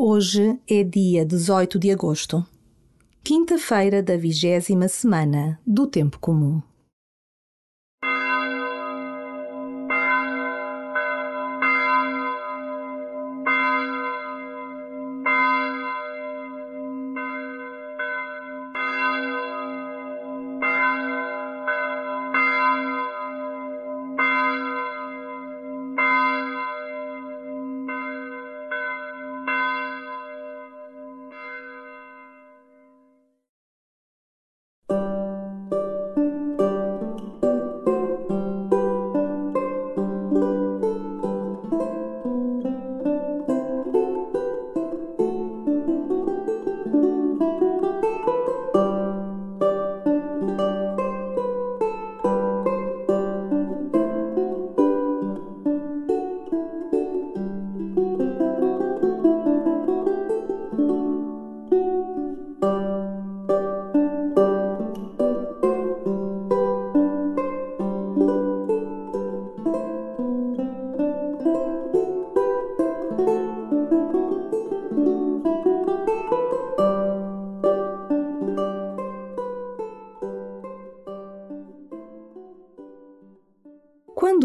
Hoje é dia 18 de agosto, quinta-feira da vigésima semana do Tempo Comum.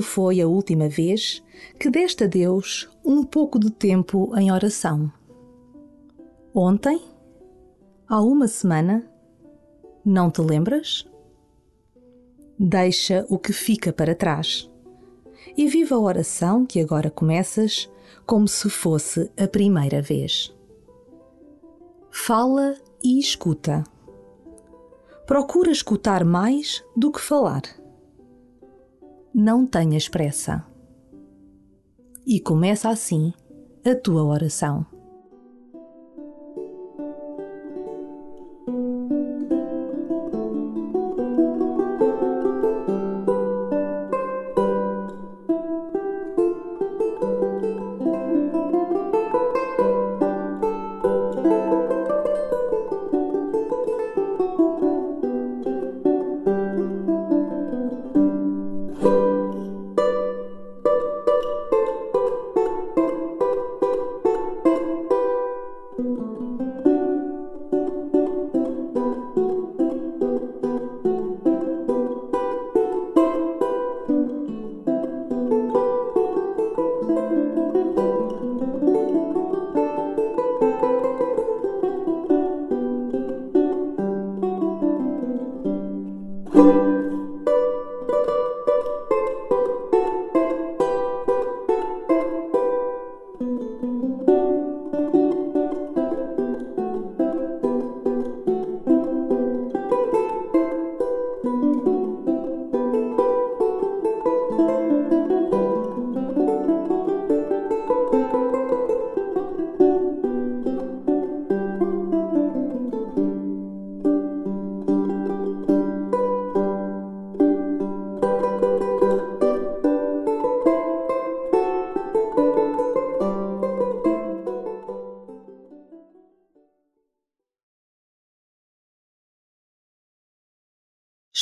Quando foi a última vez que deste a Deus um pouco de tempo em oração? Ontem? Há uma semana? Não te lembras? Deixa o que fica para trás e viva a oração que agora começas como se fosse a primeira vez. Fala e escuta. Procura escutar mais do que falar não tenhas pressa. E começa assim a tua oração.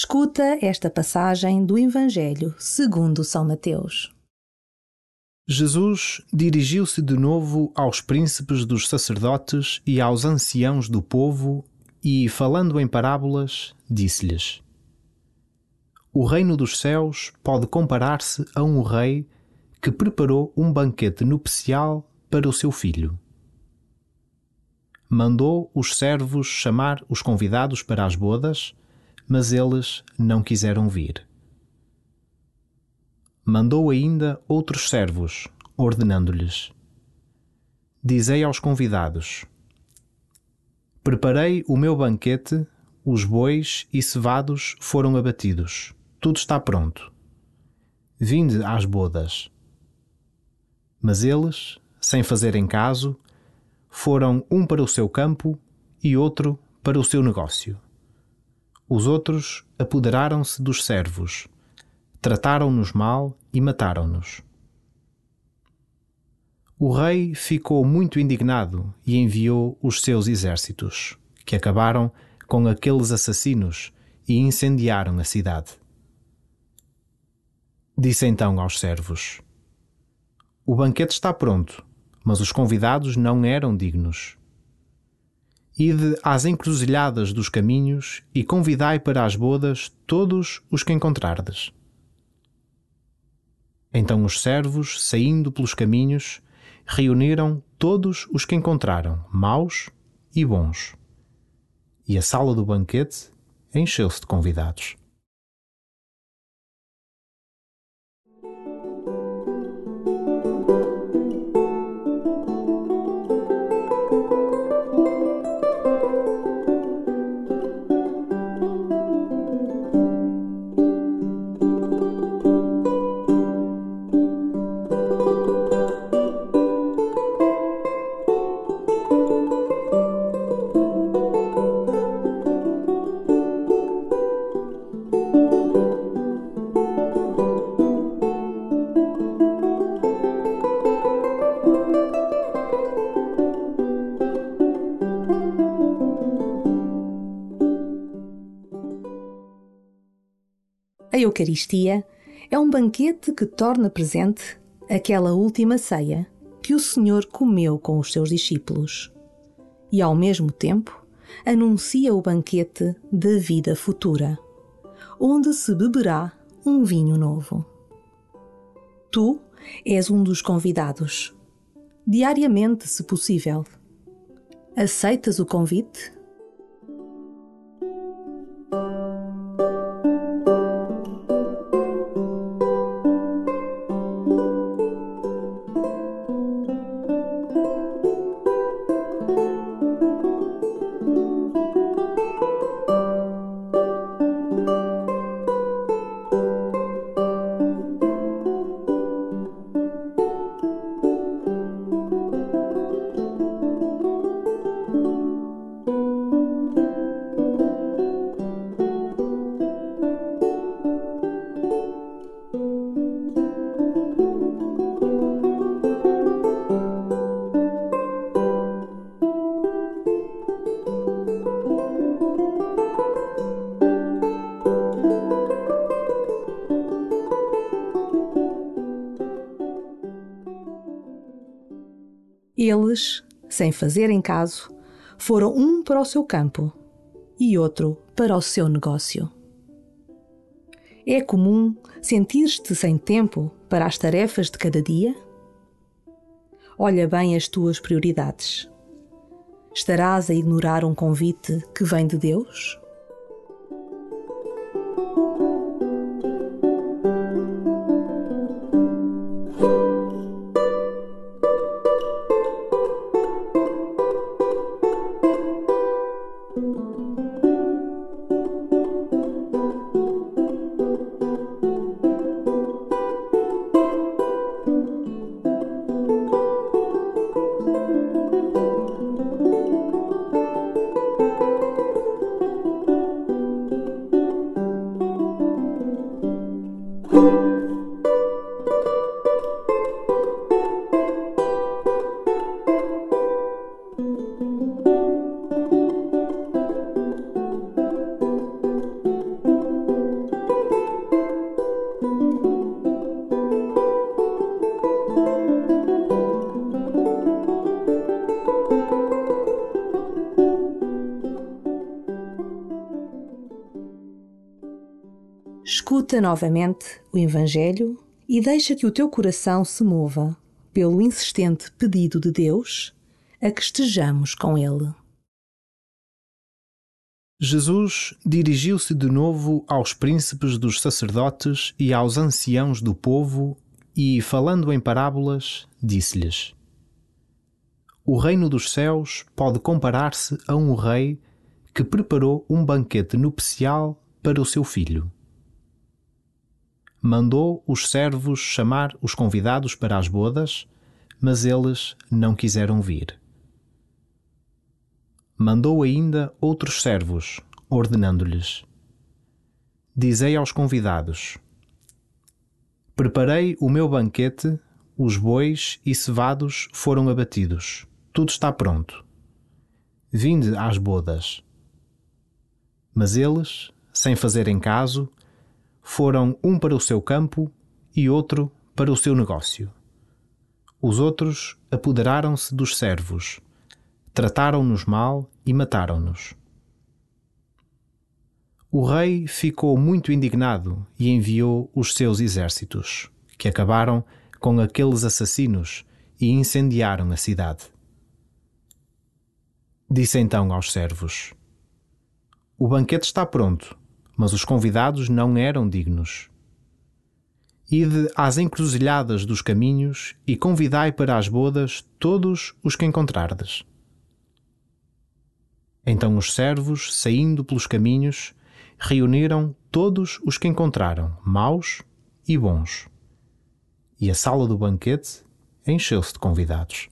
Escuta esta passagem do Evangelho segundo São Mateus. Jesus dirigiu-se de novo aos príncipes dos sacerdotes e aos anciãos do povo e, falando em parábolas, disse-lhes: O reino dos céus pode comparar-se a um rei que preparou um banquete nupcial para o seu filho. Mandou os servos chamar os convidados para as bodas mas eles não quiseram vir. Mandou ainda outros servos, ordenando-lhes: Dizei aos convidados: Preparei o meu banquete, os bois e cevados foram abatidos, tudo está pronto. Vinde às bodas. Mas eles, sem fazerem caso, foram um para o seu campo e outro para o seu negócio. Os outros apoderaram-se dos servos, trataram-nos mal e mataram-nos. O rei ficou muito indignado e enviou os seus exércitos, que acabaram com aqueles assassinos e incendiaram a cidade. Disse então aos servos: O banquete está pronto, Mas os convidados não eram dignos. Ide às encruzilhadas dos caminhos e convidai para as bodas todos os que encontrardes. Então os servos, saindo pelos caminhos, reuniram todos os que encontraram, maus e bons. E a sala do banquete encheu-se de convidados. A Eucaristia é um banquete que torna presente aquela última ceia que o Senhor comeu com os seus discípulos e, ao mesmo tempo, anuncia o banquete da vida futura, onde se beberá um vinho novo. Tu és um dos convidados, diariamente, se possível. Aceitas o convite? Eles, sem fazerem caso, foram um para o seu campo e outro para o seu negócio. É comum sentir-te sem tempo para as tarefas de cada dia? Olha bem as tuas prioridades. Estarás a ignorar um convite que vem de Deus? Escuta novamente o Evangelho e deixa que o teu coração se mova pelo insistente pedido de Deus a que estejamos com Ele. Jesus dirigiu-se de novo aos príncipes dos sacerdotes e aos anciãos do povo e, falando em parábolas, disse-lhes: O reino dos céus pode comparar-se a um rei que preparou um banquete nupcial para o seu filho mandou os servos chamar os convidados para as bodas, mas eles não quiseram vir. Mandou ainda outros servos, ordenando-lhes: Dizei aos convidados: Preparei o meu banquete, os bois e cevados foram abatidos, tudo está pronto. Vinde às bodas. Mas eles, sem fazerem caso, foram um para o seu campo e outro para o seu negócio. Os outros apoderaram-se dos servos, trataram-nos mal e mataram-nos. O rei ficou muito indignado e enviou os seus exércitos, que acabaram com aqueles assassinos e incendiaram a cidade. Disse então aos servos: O banquete está pronto, mas os convidados não eram dignos. Ide às encruzilhadas dos caminhos e convidai para as bodas todos os que encontrardes. Então os servos, saindo pelos caminhos, reuniram todos os que encontraram, maus e bons. E a sala do banquete encheu-se de convidados.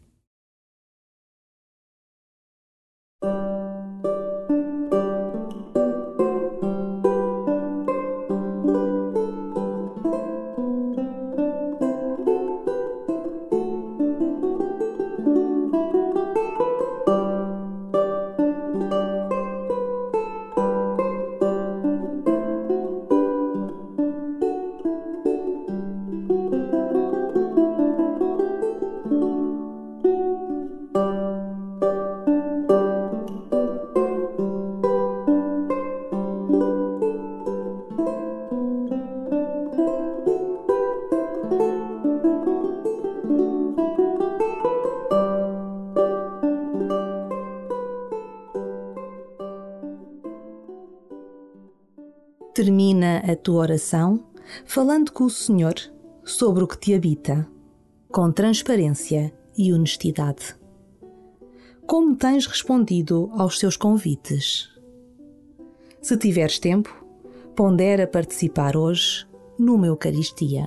Termina a tua oração falando com o Senhor sobre o que te habita, com transparência e honestidade. Como tens respondido aos seus convites? Se tiveres tempo, pondera participar hoje numa Eucaristia.